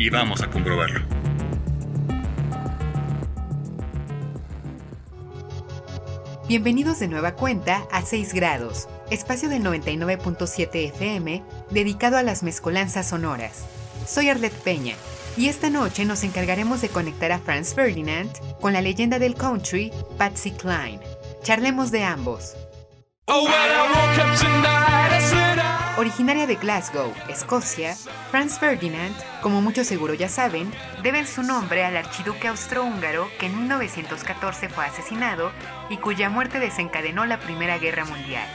y vamos a comprobarlo. Bienvenidos de nueva cuenta a 6 grados, espacio del 99.7 FM dedicado a las mezcolanzas sonoras. Soy Arlette Peña y esta noche nos encargaremos de conectar a Franz Ferdinand con la leyenda del country, Patsy Cline. Charlemos de ambos. Originaria de Glasgow, Escocia, Franz Ferdinand, como muchos seguro ya saben, deben su nombre al archiduque austrohúngaro que en 1914 fue asesinado y cuya muerte desencadenó la Primera Guerra Mundial.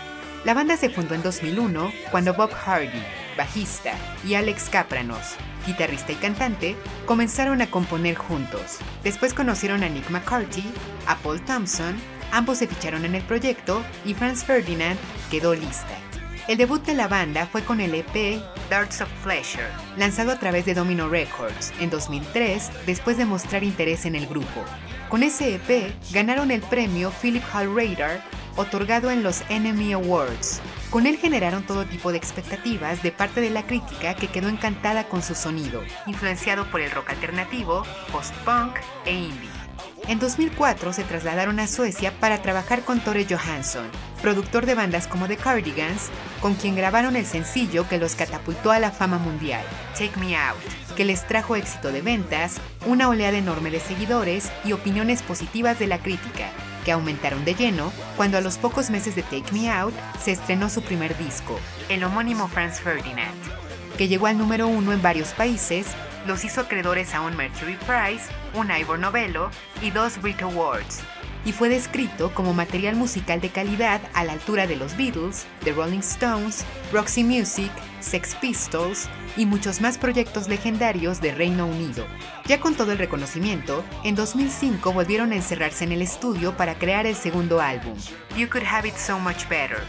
La banda se fundó en 2001 cuando Bob Hardy, bajista, y Alex Kapranos, guitarrista y cantante, comenzaron a componer juntos. Después conocieron a Nick McCarthy, a Paul Thompson, ambos se ficharon en el proyecto y Franz Ferdinand quedó lista. El debut de la banda fue con el EP Darts of Pleasure, lanzado a través de Domino Records en 2003 después de mostrar interés en el grupo. Con ese EP ganaron el premio Philip Hall Radar otorgado en los Enemy Awards. Con él generaron todo tipo de expectativas de parte de la crítica que quedó encantada con su sonido, influenciado por el rock alternativo, post-punk e indie. En 2004 se trasladaron a Suecia para trabajar con Tore Johansson, productor de bandas como The Cardigans, con quien grabaron el sencillo que los catapultó a la fama mundial, Take Me Out, que les trajo éxito de ventas, una oleada enorme de seguidores y opiniones positivas de la crítica, que aumentaron de lleno cuando a los pocos meses de Take Me Out se estrenó su primer disco, el homónimo Franz Ferdinand, que llegó al número uno en varios países los hizo acreedores a un Mercury Prize, un Ivor Novello y dos Brit Awards, y fue descrito como material musical de calidad a la altura de los Beatles, The Rolling Stones, Roxy Music, Sex Pistols y muchos más proyectos legendarios de Reino Unido. Ya con todo el reconocimiento, en 2005 volvieron a encerrarse en el estudio para crear el segundo álbum, You Could Have It So Much Better,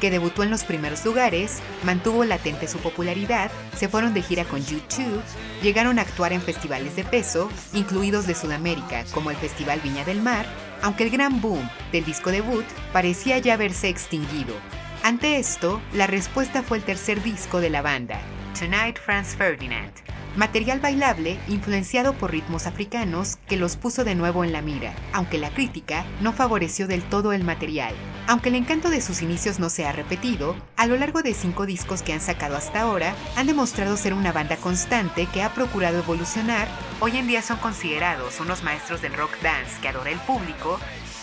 que debutó en los primeros lugares, mantuvo latente su popularidad, se fueron de gira con YouTube, llegaron a actuar en festivales de peso, incluidos de Sudamérica, como el Festival Viña del Mar, aunque el gran boom del disco debut parecía ya haberse extinguido. Ante esto, la respuesta fue el tercer disco de la banda, Tonight Franz Ferdinand, Material bailable influenciado por ritmos africanos que los puso de nuevo en la mira, aunque la crítica no favoreció del todo el material. Aunque el encanto de sus inicios no se ha repetido, a lo largo de cinco discos que han sacado hasta ahora, han demostrado ser una banda constante que ha procurado evolucionar. Hoy en día son considerados unos maestros del rock dance que adora el público,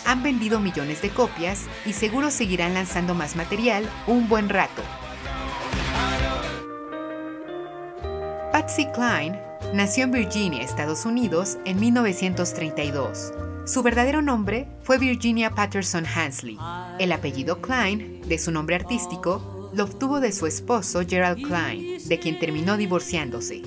han vendido millones de copias y seguro seguirán lanzando más material un buen rato. Patsy Cline nació en Virginia, Estados Unidos, en 1932. Su verdadero nombre fue Virginia Patterson Hansley. El apellido Klein, de su nombre artístico, lo obtuvo de su esposo Gerald Klein, de quien terminó divorciándose.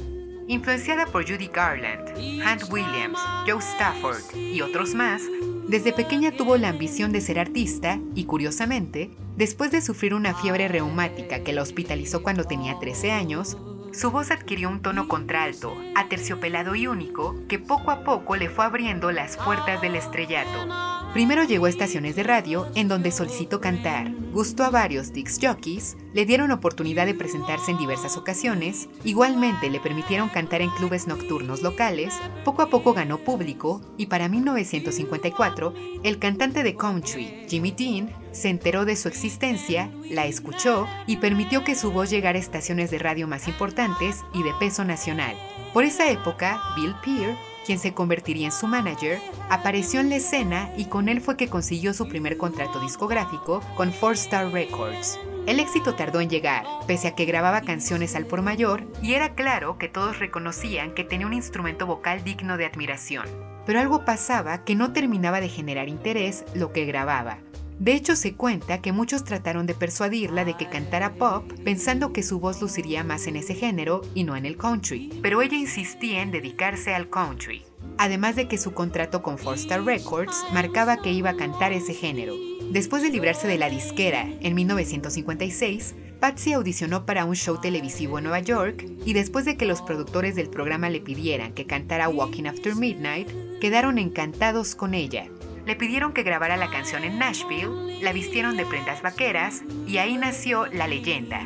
Influenciada por Judy Garland, Hank Williams, Joe Stafford y otros más, desde pequeña tuvo la ambición de ser artista y, curiosamente, después de sufrir una fiebre reumática que la hospitalizó cuando tenía 13 años, su voz adquirió un tono contralto, aterciopelado y único, que poco a poco le fue abriendo las puertas del estrellato. Primero llegó a estaciones de radio en donde solicitó cantar, gustó a varios Dix jockeys, le dieron oportunidad de presentarse en diversas ocasiones, igualmente le permitieron cantar en clubes nocturnos locales, poco a poco ganó público y para 1954 el cantante de country, Jimmy Dean, se enteró de su existencia, la escuchó y permitió que su voz llegara a estaciones de radio más importantes y de peso nacional. Por esa época, Bill Peer quien se convertiría en su manager, apareció en la escena y con él fue que consiguió su primer contrato discográfico con Four Star Records. El éxito tardó en llegar, pese a que grababa canciones al por mayor, y era claro que todos reconocían que tenía un instrumento vocal digno de admiración. Pero algo pasaba que no terminaba de generar interés lo que grababa. De hecho, se cuenta que muchos trataron de persuadirla de que cantara pop pensando que su voz luciría más en ese género y no en el country, pero ella insistía en dedicarse al country. Además de que su contrato con Four Star Records marcaba que iba a cantar ese género. Después de librarse de la disquera en 1956, Patsy audicionó para un show televisivo en Nueva York y después de que los productores del programa le pidieran que cantara Walking After Midnight, quedaron encantados con ella. Le pidieron que grabara la canción en Nashville, la vistieron de prendas vaqueras y ahí nació la leyenda,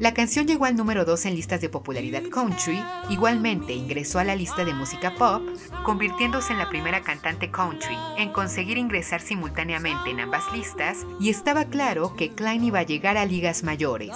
la canción llegó al número 2 en listas de popularidad country, igualmente ingresó a la lista de música pop, convirtiéndose en la primera cantante country en conseguir ingresar simultáneamente en ambas listas y estaba claro que Klein iba a llegar a ligas mayores.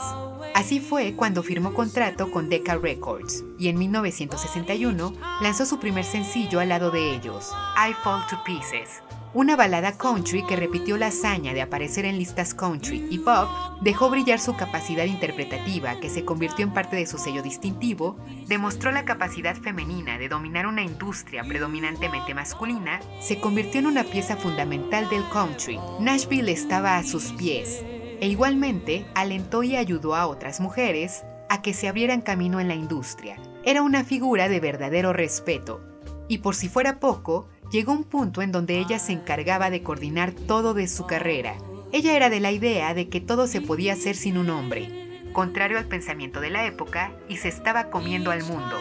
Así fue cuando firmó contrato con Decca Records y en 1961 lanzó su primer sencillo al lado de ellos, I Fall to Pieces, una balada country que repitió la hazaña de aparecer en listas country y pop, dejó brillar su capacidad interpretativa, que se convirtió en parte de su sello distintivo, demostró la capacidad femenina de dominar una industria predominantemente masculina, se convirtió en una pieza fundamental del country. Nashville estaba a sus pies, e igualmente alentó y ayudó a otras mujeres a que se abrieran camino en la industria. Era una figura de verdadero respeto. Y por si fuera poco, llegó un punto en donde ella se encargaba de coordinar todo de su carrera. Ella era de la idea de que todo se podía hacer sin un hombre, contrario al pensamiento de la época, y se estaba comiendo al mundo.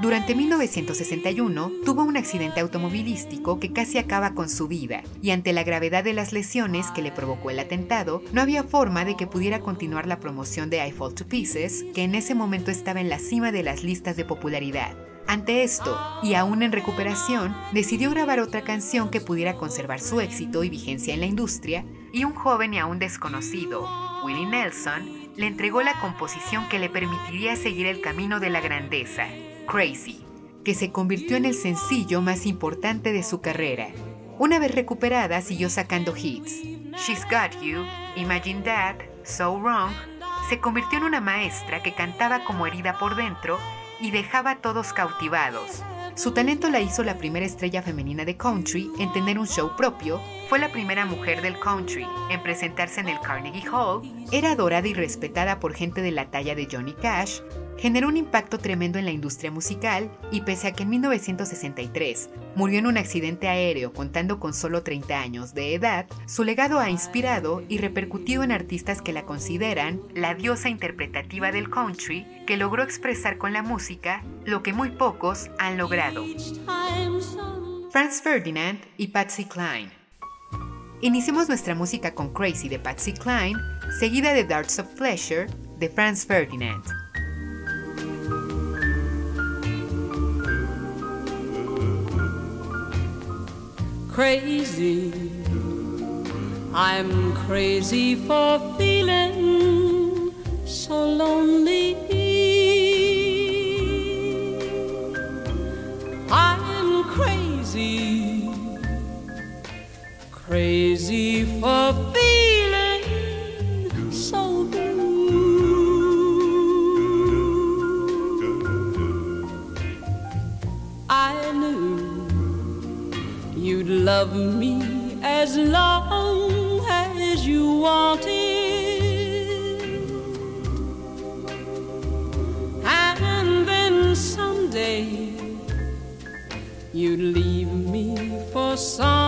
Durante 1961 tuvo un accidente automovilístico que casi acaba con su vida, y ante la gravedad de las lesiones que le provocó el atentado, no había forma de que pudiera continuar la promoción de I Fall to Pieces, que en ese momento estaba en la cima de las listas de popularidad. Ante esto, y aún en recuperación, decidió grabar otra canción que pudiera conservar su éxito y vigencia en la industria, y un joven y aún desconocido, Willie Nelson, le entregó la composición que le permitiría seguir el camino de la grandeza, Crazy, que se convirtió en el sencillo más importante de su carrera. Una vez recuperada, siguió sacando hits. She's Got You, Imagine That, So Wrong, se convirtió en una maestra que cantaba como herida por dentro y dejaba a todos cautivados. Su talento la hizo la primera estrella femenina de country en tener un show propio, fue la primera mujer del country en presentarse en el Carnegie Hall, era adorada y respetada por gente de la talla de Johnny Cash, generó un impacto tremendo en la industria musical y pese a que en 1963 murió en un accidente aéreo contando con solo 30 años de edad, su legado ha inspirado y repercutido en artistas que la consideran la diosa interpretativa del country que logró expresar con la música lo que muy pocos han logrado. Franz Ferdinand y Patsy Cline. Iniciemos nuestra música con Crazy de Patsy Cline, seguida de Darts of Pleasure de Franz Ferdinand. crazy. I'm crazy for feeling so lonely. I'm crazy, crazy for feeling so blue. I knew you'd love me as long as you wanted. And then someday you'd leave me for somebody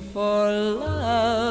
for love.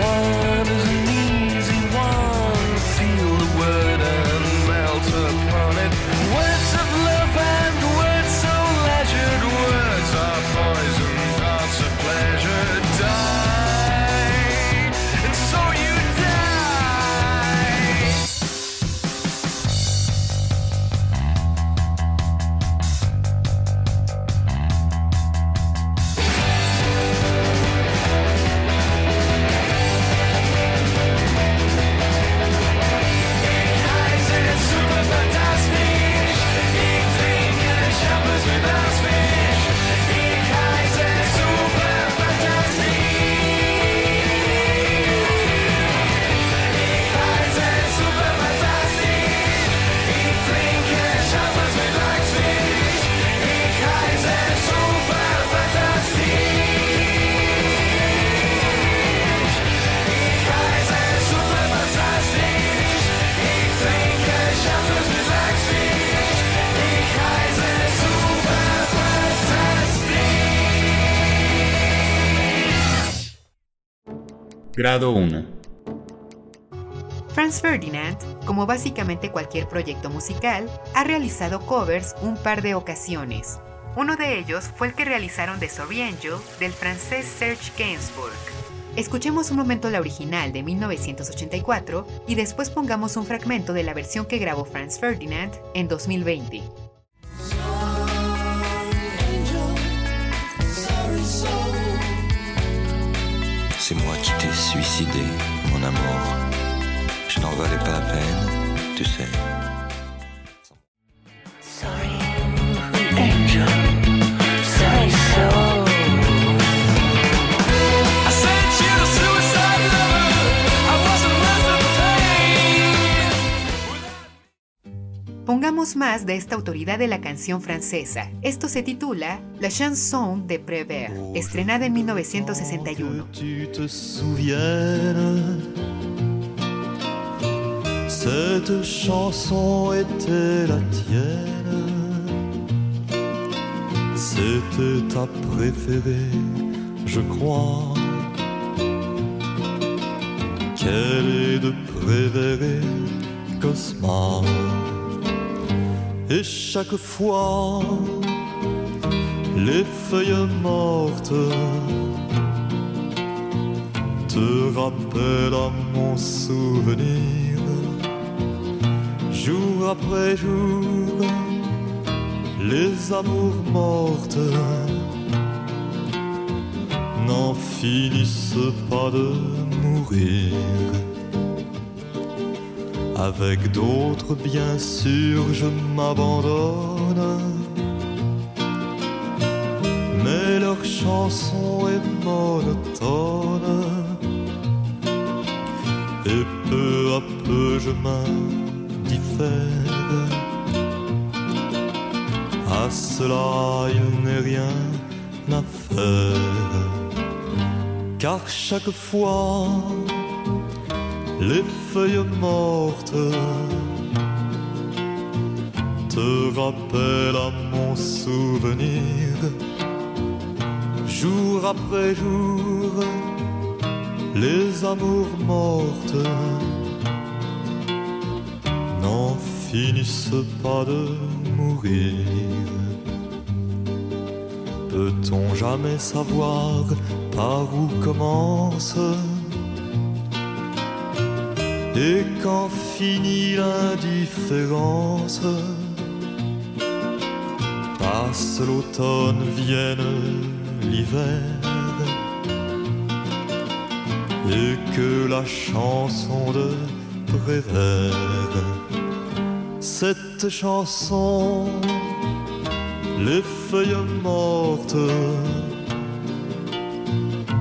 one is Grado 1. Franz Ferdinand, como básicamente cualquier proyecto musical, ha realizado covers un par de ocasiones. Uno de ellos fue el que realizaron de Angel del francés Serge Gainsbourg. Escuchemos un momento la original de 1984 y después pongamos un fragmento de la versión que grabó Franz Ferdinand en 2020. suicider, mon amour. Je n'en valais pas la peine, tu sais. escuchemos más de esta autoridad de la canción francesa. Esto se titula La chanson de Prévert, oh, estrenada en 1961. Cette chanson était la tienne. C'était ta préférée, je crois. Quelle est de préférée Cosma? Et chaque fois, les feuilles mortes te rappellent à mon souvenir, jour après jour, les amours mortes n'en finissent pas de mourir. Avec d'autres, bien sûr, je m'abandonne. Mais leur chanson est monotone. Et peu à peu, je m'indiffère. À cela, il n'est rien à faire. Car chaque fois, les feuilles mortes te rappellent à mon souvenir. Jour après jour, les amours mortes n'en finissent pas de mourir. Peut-on jamais savoir par où commence et quand finit l'indifférence Passe l'automne, vienne l'hiver. Et que la chanson de Prévert Cette chanson, les feuilles mortes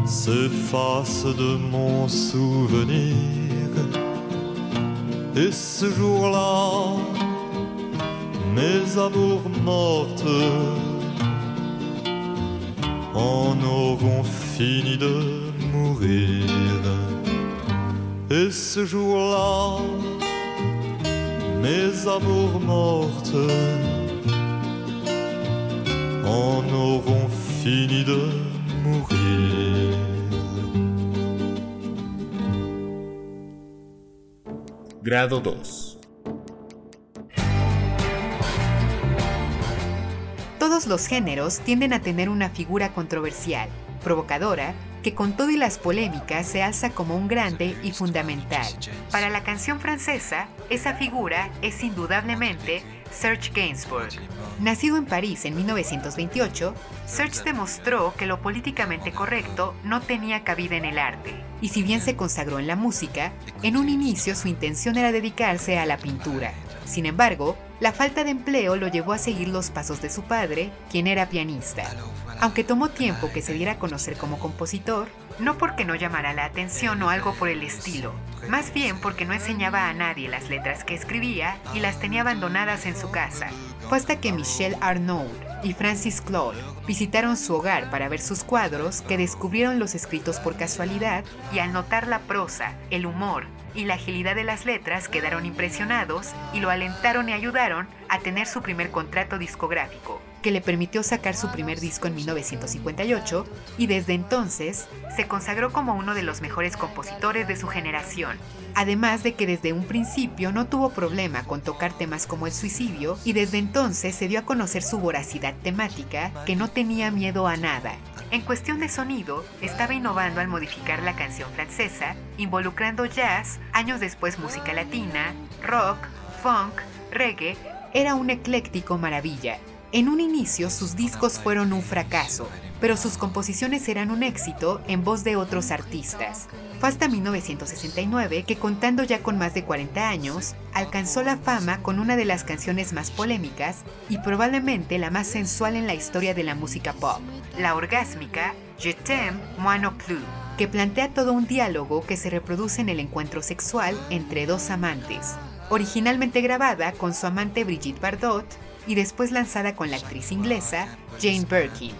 s'effacent de mon souvenir et ce jour-là, mes amours mortes en auront fini de mourir. Et ce jour-là, mes amours mortes en auront fini de mourir. Grado 2. Todos los géneros tienden a tener una figura controversial, provocadora, que con todo y las polémicas se alza como un grande y fundamental. Para la canción francesa, esa figura es indudablemente Serge Gainsbourg. Nacido en París en 1928, Serge demostró que lo políticamente correcto no tenía cabida en el arte. Y si bien se consagró en la música, en un inicio su intención era dedicarse a la pintura. Sin embargo, la falta de empleo lo llevó a seguir los pasos de su padre, quien era pianista. Aunque tomó tiempo que se diera a conocer como compositor, no porque no llamara la atención o algo por el estilo, más bien porque no enseñaba a nadie las letras que escribía y las tenía abandonadas en su casa. Fue hasta que Michel Arnaud y Francis Claude visitaron su hogar para ver sus cuadros que descubrieron los escritos por casualidad y al notar la prosa, el humor y la agilidad de las letras quedaron impresionados y lo alentaron y ayudaron a tener su primer contrato discográfico, que le permitió sacar su primer disco en 1958 y desde entonces se consagró como uno de los mejores compositores de su generación. Además de que desde un principio no tuvo problema con tocar temas como el suicidio y desde entonces se dio a conocer su voracidad temática que no tenía miedo a nada. En cuestión de sonido, estaba innovando al modificar la canción francesa, involucrando jazz, años después música latina, rock, funk, reggae, era un ecléctico maravilla. En un inicio sus discos fueron un fracaso, pero sus composiciones eran un éxito en voz de otros artistas. Fue hasta 1969 que contando ya con más de 40 años, alcanzó la fama con una de las canciones más polémicas y probablemente la más sensual en la historia de la música pop, la orgásmica Je t'aime, moi non plus, que plantea todo un diálogo que se reproduce en el encuentro sexual entre dos amantes. Originalmente grabada con su amante Brigitte Bardot, y después lanzada con la actriz inglesa Jane Birkin.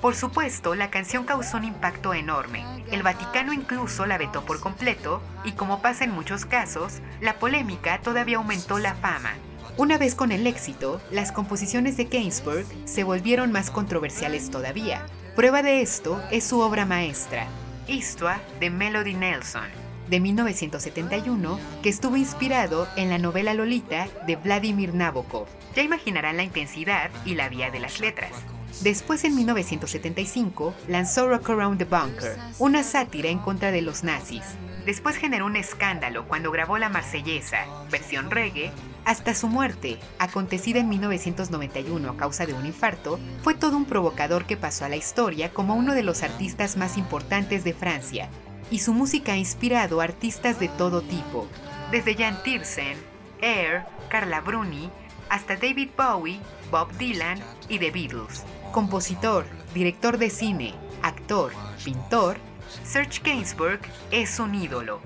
Por supuesto, la canción causó un impacto enorme. El Vaticano incluso la vetó por completo y como pasa en muchos casos, la polémica todavía aumentó la fama. Una vez con el éxito, las composiciones de Gainsbourg se volvieron más controversiales todavía. Prueba de esto es su obra maestra, Histoire de Melody Nelson. de 1971, que estuvo inspirado en la novela Lolita de Vladimir Nabokov. Ya imaginarán la intensidad y la vía de las letras. Después, en 1975, lanzó Rock Around the Bunker, una sátira en contra de los nazis. Después generó un escándalo cuando grabó La Marsellesa, versión reggae, hasta su muerte, acontecida en 1991 a causa de un infarto, fue todo un provocador que pasó a la historia como uno de los artistas más importantes de Francia, y su música ha inspirado a artistas de todo tipo, desde Jan Tiersen, Air, Carla Bruni, hasta David Bowie, Bob Dylan y The Beatles. Compositor, director de cine, actor, pintor, Serge Gainsbourg es un ídolo.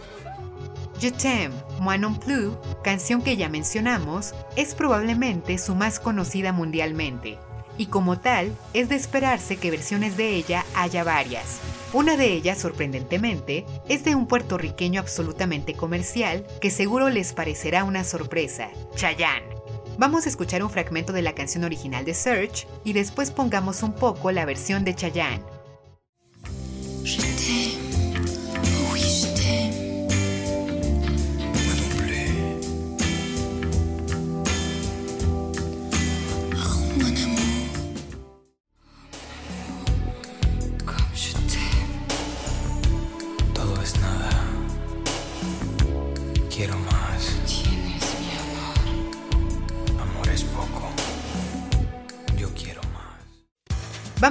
Je t'aime, moi non plus, canción que ya mencionamos, es probablemente su más conocida mundialmente, y como tal, es de esperarse que versiones de ella haya varias. Una de ellas, sorprendentemente, es de un puertorriqueño absolutamente comercial que seguro les parecerá una sorpresa, Chayanne. Vamos a escuchar un fragmento de la canción original de Search y después pongamos un poco la versión de Chayanne.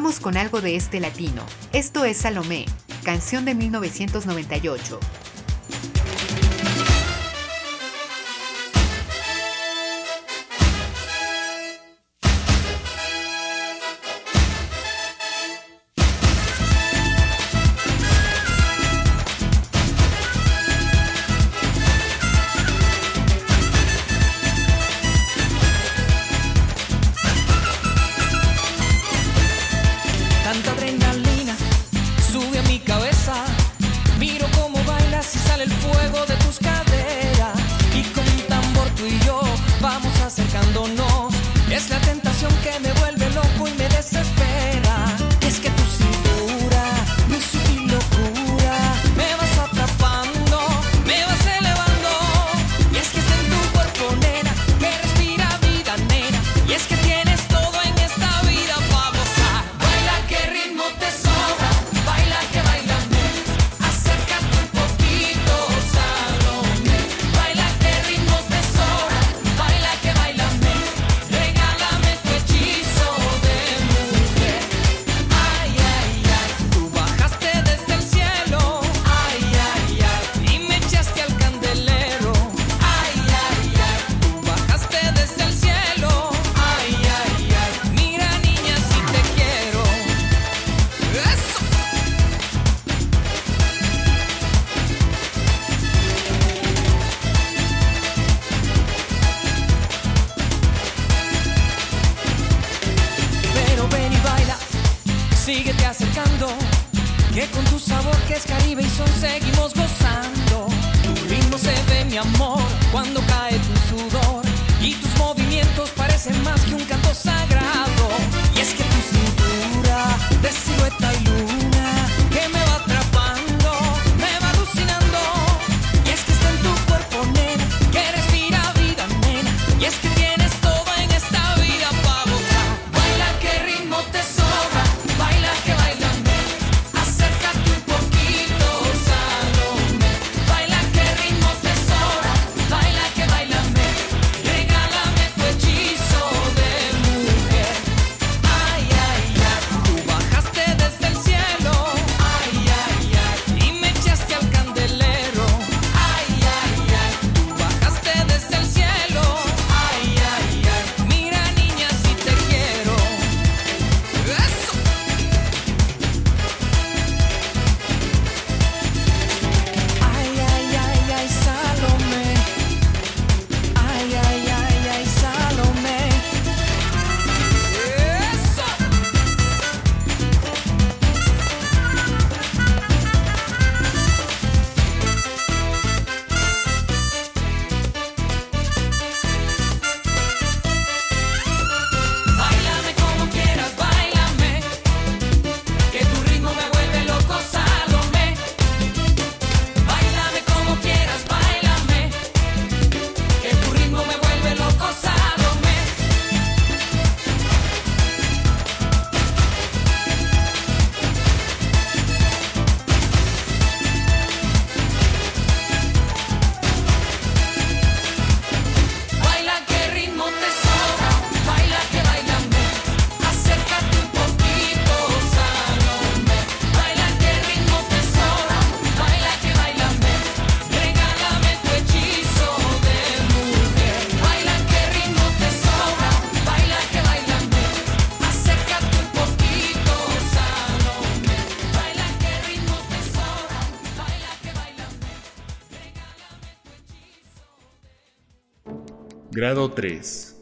Vamos con algo de este latino. Esto es Salomé, canción de 1998. Grado 3.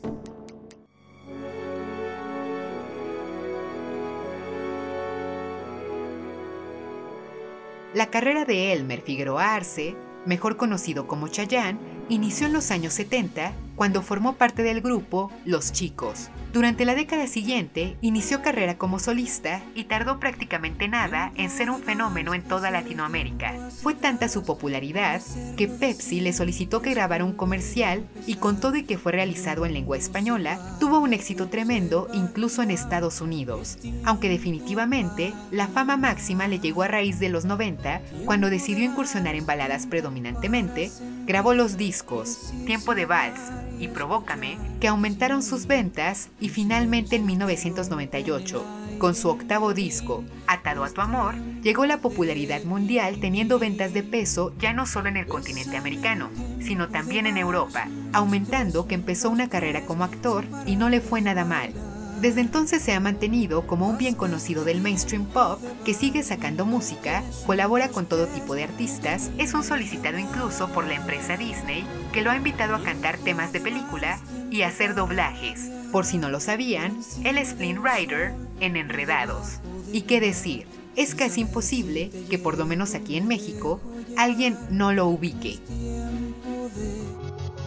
La carrera de Elmer Figueroa Arce, mejor conocido como Chayanne, inició en los años 70 cuando formó parte del grupo Los Chicos. Durante la década siguiente inició carrera como solista y tardó prácticamente nada en ser un fenómeno en toda Latinoamérica. Fue tanta su popularidad que Pepsi le solicitó que grabara un comercial y con todo y que fue realizado en lengua española, tuvo un éxito tremendo incluso en Estados Unidos. Aunque definitivamente la fama máxima le llegó a raíz de los 90 cuando decidió incursionar en baladas predominantemente, grabó los discos Tiempo de Vals, y Provócame, que aumentaron sus ventas y finalmente en 1998, con su octavo disco, Atado a tu Amor, llegó la popularidad mundial teniendo ventas de peso ya no solo en el continente americano, sino también en Europa, aumentando que empezó una carrera como actor y no le fue nada mal. Desde entonces se ha mantenido como un bien conocido del mainstream pop que sigue sacando música, colabora con todo tipo de artistas, es un solicitado incluso por la empresa Disney que lo ha invitado a cantar temas de película y hacer doblajes. Por si no lo sabían, él es Rider en Enredados. ¿Y qué decir? Es casi imposible que por lo menos aquí en México alguien no lo ubique.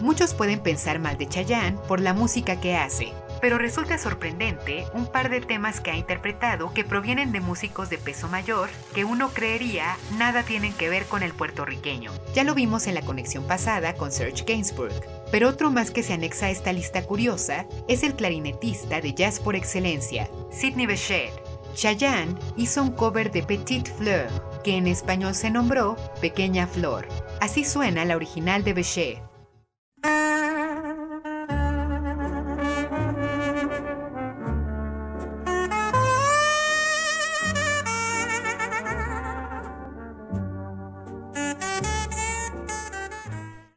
Muchos pueden pensar mal de Chayanne por la música que hace, pero resulta sorprendente un par de temas que ha interpretado que provienen de músicos de peso mayor que uno creería nada tienen que ver con el puertorriqueño. Ya lo vimos en la conexión pasada con Serge Gainsbourg, pero otro más que se anexa a esta lista curiosa es el clarinetista de jazz por excelencia, Sidney Bechet. Chayanne hizo un cover de Petite Fleur, que en español se nombró Pequeña Flor. Así suena la original de Bechet.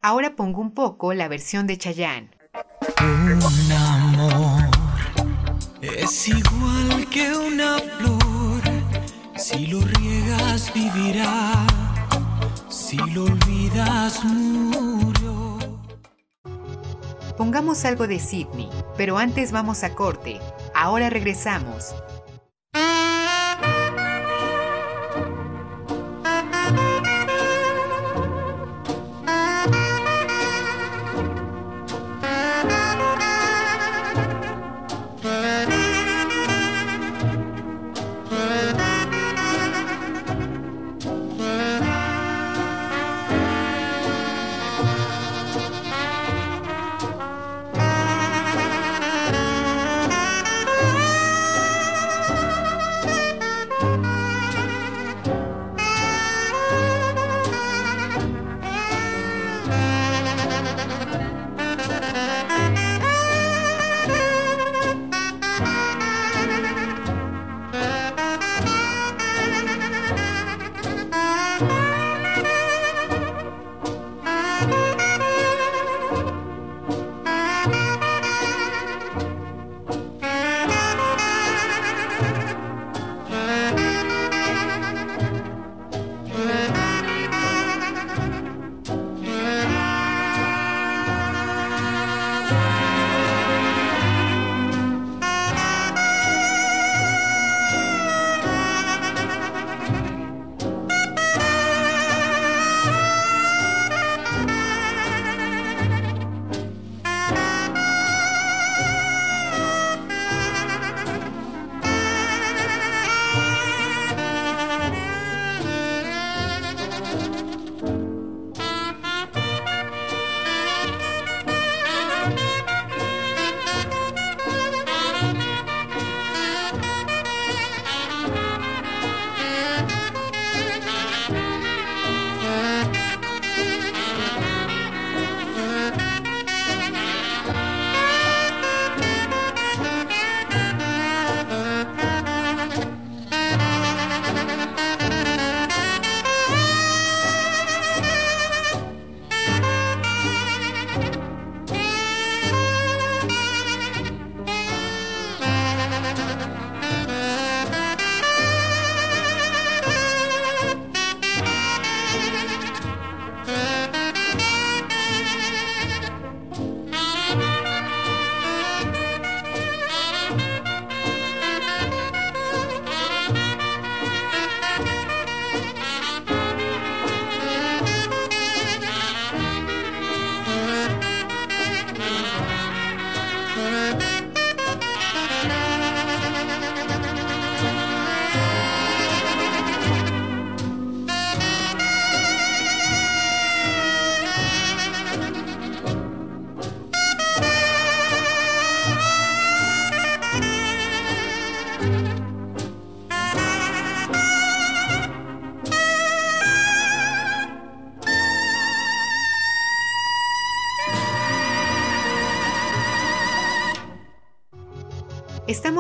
Ahora pongo un poco la versión de Chayanne. Un amor es igual que una flor. Si lo riegas vivirá, si lo olvidas murió. Pongamos algo de Sidney, pero antes vamos a corte. Ahora regresamos.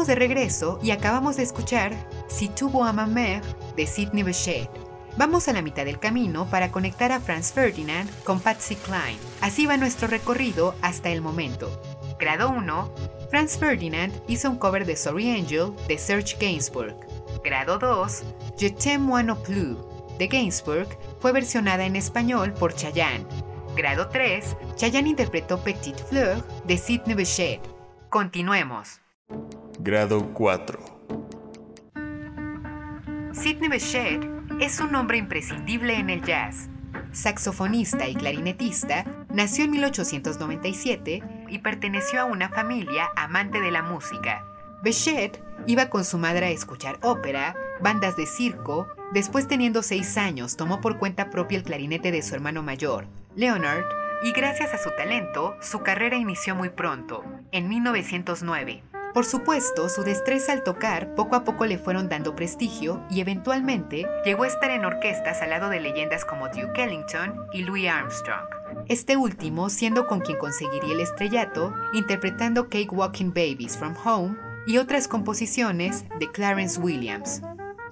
De regreso y acabamos de escuchar Si tuvo a ma mère de Sidney Bechet. Vamos a la mitad del camino para conectar a Franz Ferdinand con Patsy Cline. Así va nuestro recorrido hasta el momento. Grado 1. Franz Ferdinand hizo un cover de Sorry Angel de Serge Gainsbourg. Grado 2. Je t'aime moi non plus de Gainsbourg fue versionada en español por Chayanne. Grado 3. Chayanne interpretó Petite Fleur de Sidney Bechet. Continuemos. Grado 4. Sidney Bechet es un nombre imprescindible en el jazz. Saxofonista y clarinetista, nació en 1897 y perteneció a una familia amante de la música. Bechet iba con su madre a escuchar ópera, bandas de circo, después teniendo seis años tomó por cuenta propia el clarinete de su hermano mayor, Leonard, y gracias a su talento, su carrera inició muy pronto, en 1909. Por supuesto, su destreza al tocar poco a poco le fueron dando prestigio y eventualmente llegó a estar en orquestas al lado de leyendas como Duke Ellington y Louis Armstrong. Este último siendo con quien conseguiría el estrellato, interpretando Cake Walking Babies from Home y otras composiciones de Clarence Williams.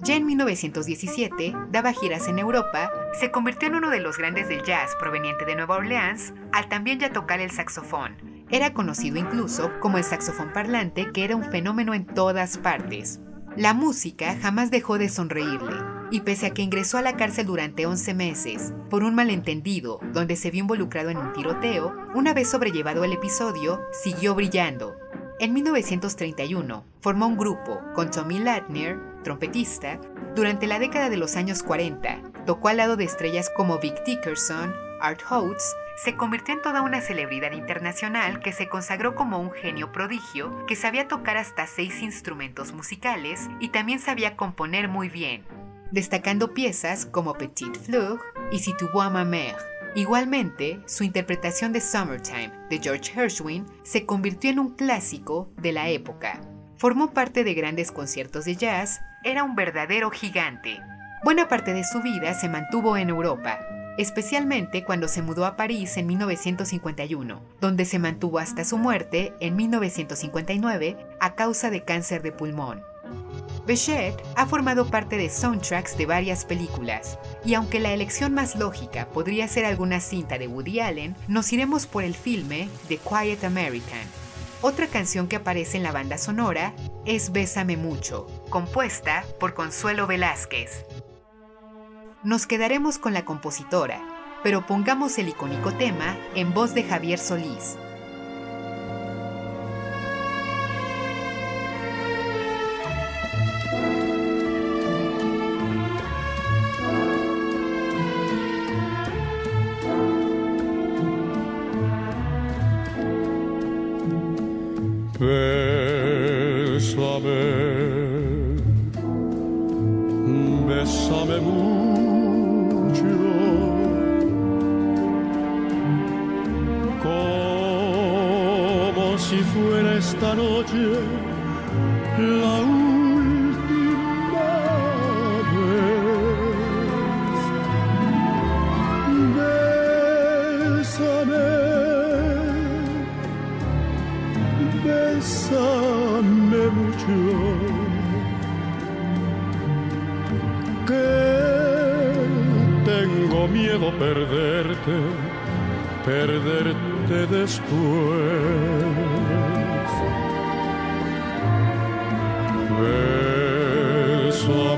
Ya en 1917 daba giras en Europa, se convirtió en uno de los grandes del jazz proveniente de Nueva Orleans, al también ya tocar el saxofón, era conocido incluso como el saxofón parlante, que era un fenómeno en todas partes. La música jamás dejó de sonreírle, y pese a que ingresó a la cárcel durante 11 meses por un malentendido donde se vio involucrado en un tiroteo, una vez sobrellevado el episodio, siguió brillando. En 1931 formó un grupo con Tommy Latner, trompetista, durante la década de los años 40. Tocó al lado de estrellas como Vic Dickerson, Art Oates, se convirtió en toda una celebridad internacional que se consagró como un genio prodigio que sabía tocar hasta seis instrumentos musicales y también sabía componer muy bien, destacando piezas como Petite Fleur y Si tu vois ma mère. Igualmente, su interpretación de Summertime de George Gershwin se convirtió en un clásico de la época. Formó parte de grandes conciertos de jazz, era un verdadero gigante. Buena parte de su vida se mantuvo en Europa, especialmente cuando se mudó a París en 1951, donde se mantuvo hasta su muerte en 1959 a causa de cáncer de pulmón. Bechet ha formado parte de soundtracks de varias películas, y aunque la elección más lógica podría ser alguna cinta de Woody Allen, nos iremos por el filme The Quiet American. Otra canción que aparece en la banda sonora es Bésame mucho, compuesta por Consuelo Velázquez. Nos quedaremos con la compositora, pero pongamos el icónico tema en voz de Javier Solís. Mucho, fuera esta noche la última vez. Bésame. Bésame mucho que tengo miedo perderte, perderte después.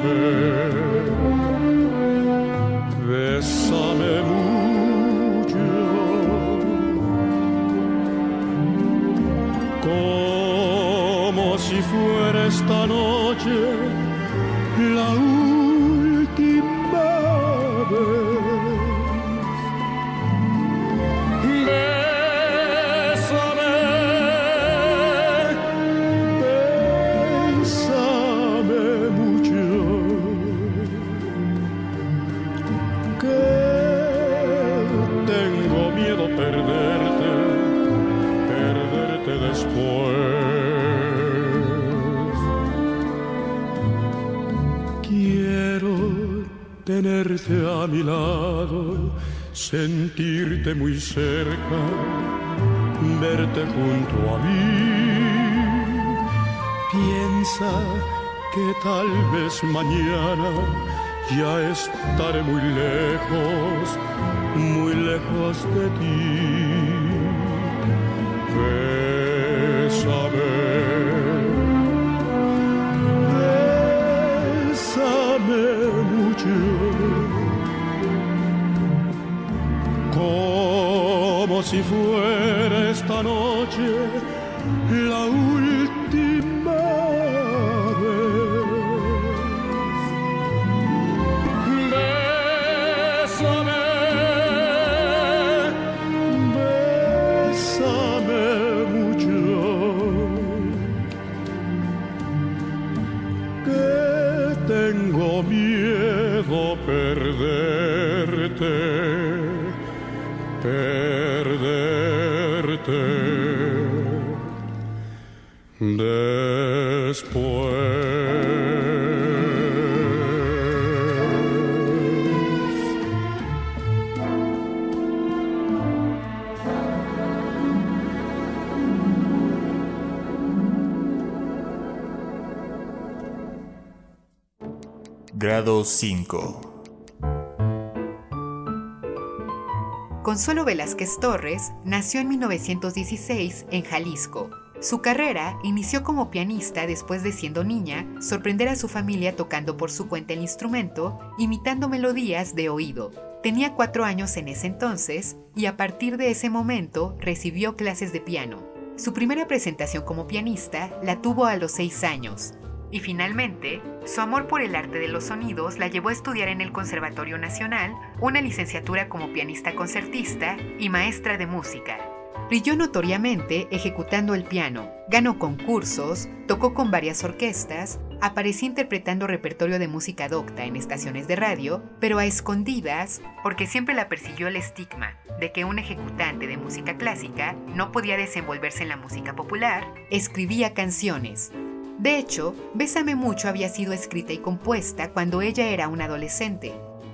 Bésame, tenerte a mi lado, sentirte muy cerca, verte junto a mí. Piensa que tal vez mañana ya estaré muy lejos, muy lejos de ti. Bésame, como si fuera esta noche Grado 5. Consuelo Velázquez Torres nació en 1916 en Jalisco. Su carrera inició como pianista después de siendo niña, sorprender a su familia tocando por su cuenta el instrumento, imitando melodías de oído. Tenía cuatro años en ese entonces y a partir de ese momento recibió clases de piano. Su primera presentación como pianista la tuvo a los seis años. Y finalmente, su amor por el arte de los sonidos la llevó a estudiar en el Conservatorio Nacional una licenciatura como pianista concertista y maestra de música. Brilló notoriamente ejecutando el piano, ganó concursos, tocó con varias orquestas, apareció interpretando repertorio de música docta en estaciones de radio, pero a escondidas, porque siempre la persiguió el estigma de que un ejecutante de música clásica no podía desenvolverse en la música popular, escribía canciones. De hecho, Bésame mucho había sido escrita y compuesta cuando ella era una adolescente.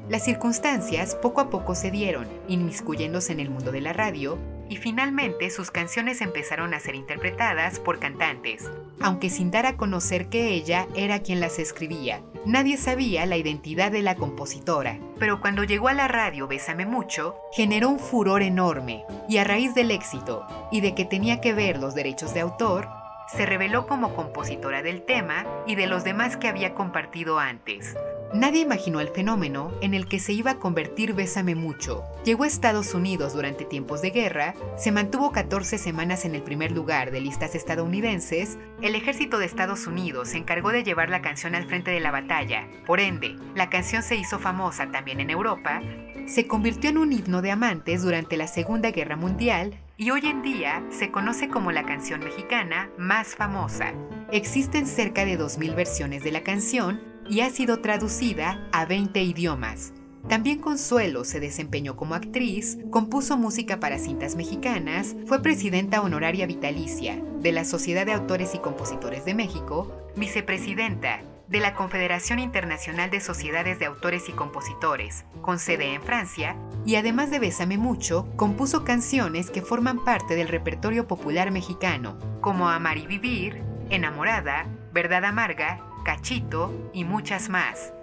Las circunstancias poco a poco se dieron, inmiscuyéndose en el mundo de la radio, y finalmente sus canciones empezaron a ser interpretadas por cantantes, aunque sin dar a conocer que ella era quien las escribía. Nadie sabía la identidad de la compositora, pero cuando llegó a la radio Bésame mucho, generó un furor enorme, y a raíz del éxito y de que tenía que ver los derechos de autor, se reveló como compositora del tema y de los demás que había compartido antes. Nadie imaginó el fenómeno en el que se iba a convertir Bésame mucho. Llegó a Estados Unidos durante tiempos de guerra, se mantuvo 14 semanas en el primer lugar de listas estadounidenses, el ejército de Estados Unidos se encargó de llevar la canción al frente de la batalla, por ende, la canción se hizo famosa también en Europa, se convirtió en un himno de amantes durante la Segunda Guerra Mundial y hoy en día se conoce como la canción mexicana más famosa. Existen cerca de 2.000 versiones de la canción y ha sido traducida a 20 idiomas. También Consuelo se desempeñó como actriz, compuso música para cintas mexicanas, fue presidenta honoraria vitalicia de la Sociedad de Autores y Compositores de México, vicepresidenta de la Confederación Internacional de Sociedades de Autores y Compositores, con sede en Francia, y además de Bésame mucho, compuso canciones que forman parte del repertorio popular mexicano, como Amar y Vivir, Enamorada, Verdad Amarga, Cachito y muchas más.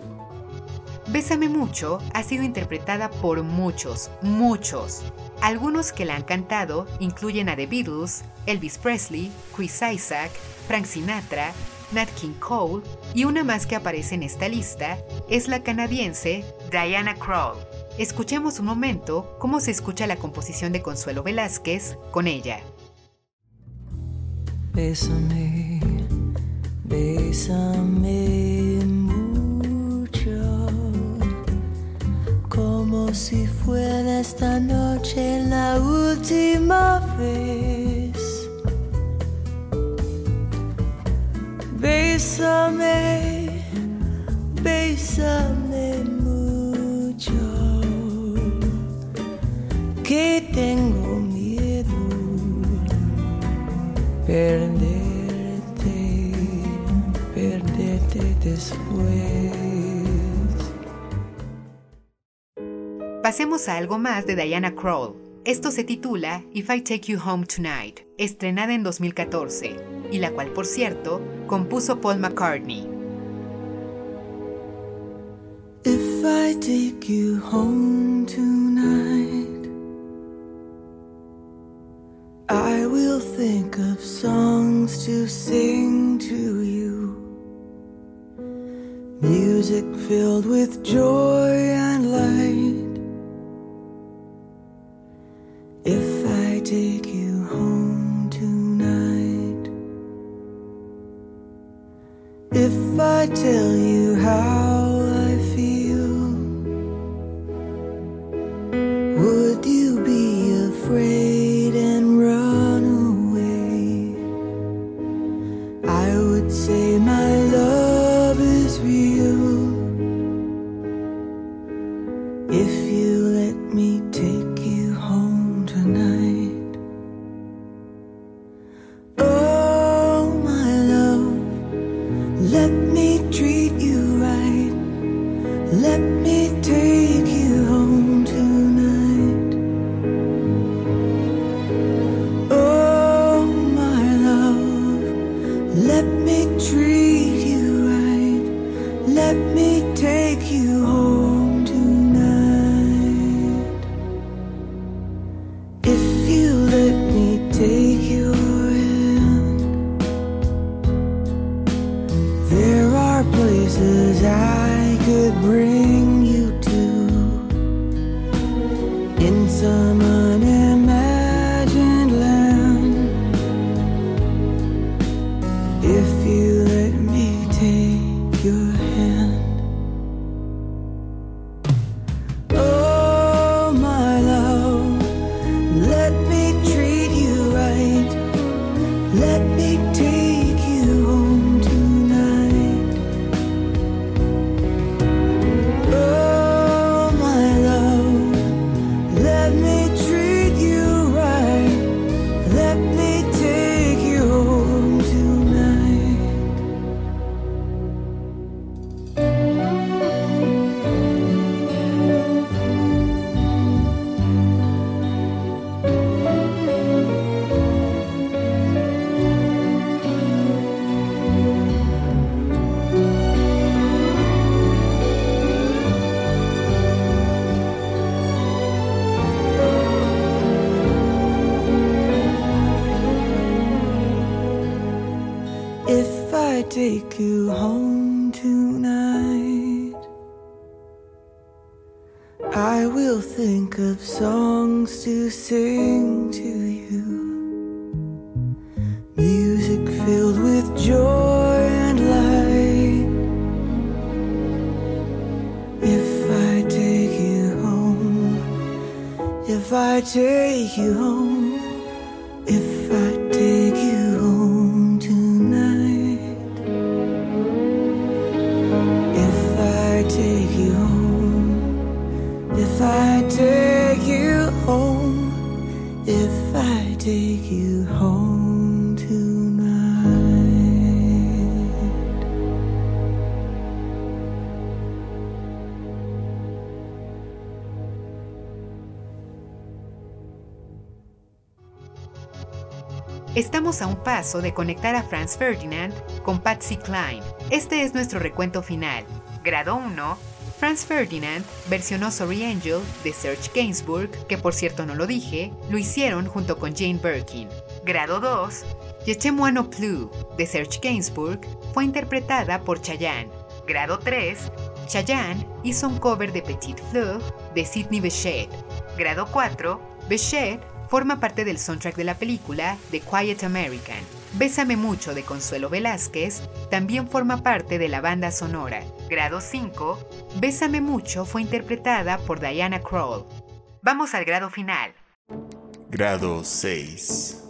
Bésame mucho ha sido interpretada por muchos, muchos. Algunos que la han cantado incluyen a The Beatles, Elvis Presley, Chris Isaac, Frank Sinatra, Nat King Cole y una más que aparece en esta lista es la canadiense Diana Krall. Escuchemos un momento cómo se escucha la composición de Consuelo Velázquez con ella. Bésame, bésame mucho, como si fuera esta noche la última vez. Bésame, bésame mucho, que tengo miedo perderte, Pasemos a algo más de Diana Krall. Esto se titula If I Take You Home Tonight, estrenada en 2014. y la cual por cierto compuso Paul McCartney. If I take you home Music filled with joy and light. Estamos a un paso de conectar a Franz Ferdinand con Patsy Cline. Este es nuestro recuento final. Grado 1. Franz Ferdinand versionó Sorry Angel de Serge Gainsbourg, que por cierto no lo dije, lo hicieron junto con Jane Birkin. Grado 2. Je t'aime no plus de Serge Gainsbourg fue interpretada por Chayanne. Grado 3. Chayanne hizo un cover de Petit Fleur de Sidney Bechet. Grado 4. Bechet forma parte del soundtrack de la película The Quiet American. Bésame mucho de Consuelo Velázquez también forma parte de la banda sonora. Grado 5, Bésame mucho fue interpretada por Diana Krall. Vamos al grado final. Grado 6.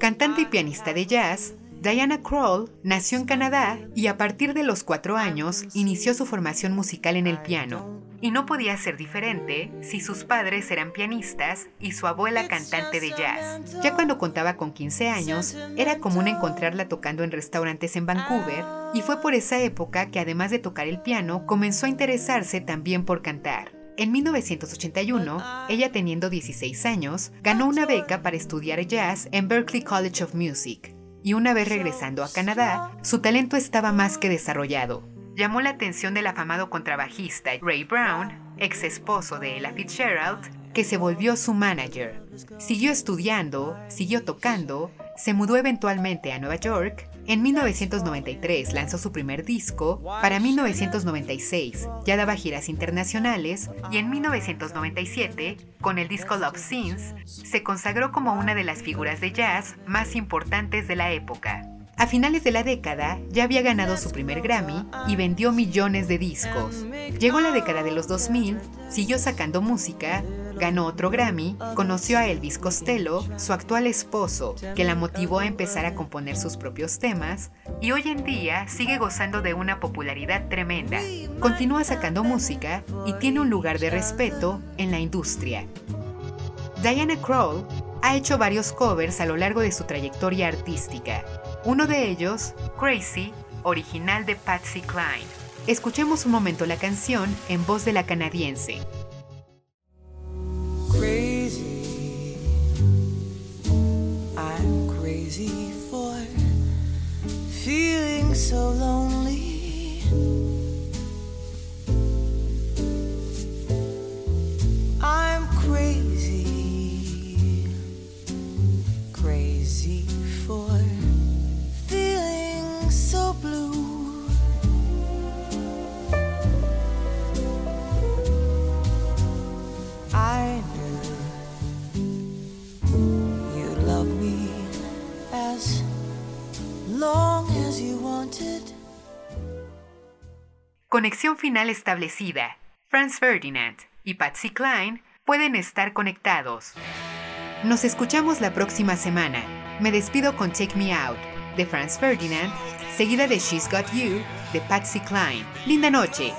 Cantante y pianista de jazz, Diana Krall nació en Canadá y a partir de los cuatro años inició su formación musical en el piano. Y no podía ser diferente si sus padres eran pianistas y su abuela cantante de jazz. Ya cuando contaba con 15 años, era común encontrarla tocando en restaurantes en Vancouver y fue por esa época que además de tocar el piano, comenzó a interesarse también por cantar. En 1981, ella teniendo 16 años, ganó una beca para estudiar jazz en Berklee College of Music. Y una vez regresando a Canadá, su talento estaba más que desarrollado. Llamó la atención del afamado contrabajista Ray Brown, ex esposo de Ella Fitzgerald, que se volvió su manager. Siguió estudiando, siguió tocando, se mudó eventualmente a Nueva York. En 1993 lanzó su primer disco, para 1996 ya daba giras internacionales y en 1997, con el disco Love Scenes, se consagró como una de las figuras de jazz más importantes de la época. A finales de la década ya había ganado su primer Grammy y vendió millones de discos. Llegó la década de los 2000, siguió sacando música, ganó otro Grammy, conoció a Elvis Costello, su actual esposo, que la motivó a empezar a componer sus propios temas, y hoy en día sigue gozando de una popularidad tremenda. Continúa sacando música y tiene un lugar de respeto en la industria. Diana Krall ha hecho varios covers a lo largo de su trayectoria artística. Uno de ellos, Crazy, original de Patsy Cline. Escuchemos un momento la canción en voz de la canadiense. crazy. I'm crazy for feeling so lonely. I'm crazy, Conexión final establecida. Franz Ferdinand y Patsy Cline pueden estar conectados. Nos escuchamos la próxima semana. Me despido con Take Me Out de Franz Ferdinand, seguida de She's Got You de Patsy Cline. Linda noche.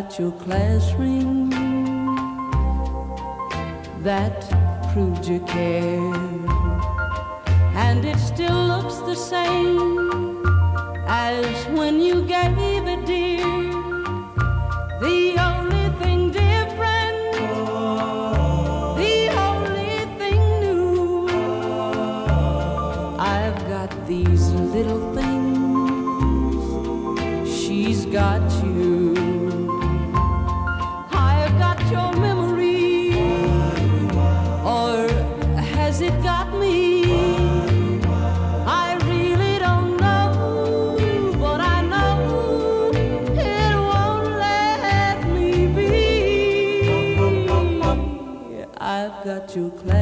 got your class ring that proved you cared. And it still looks the same as when you gave it, dear. you claim.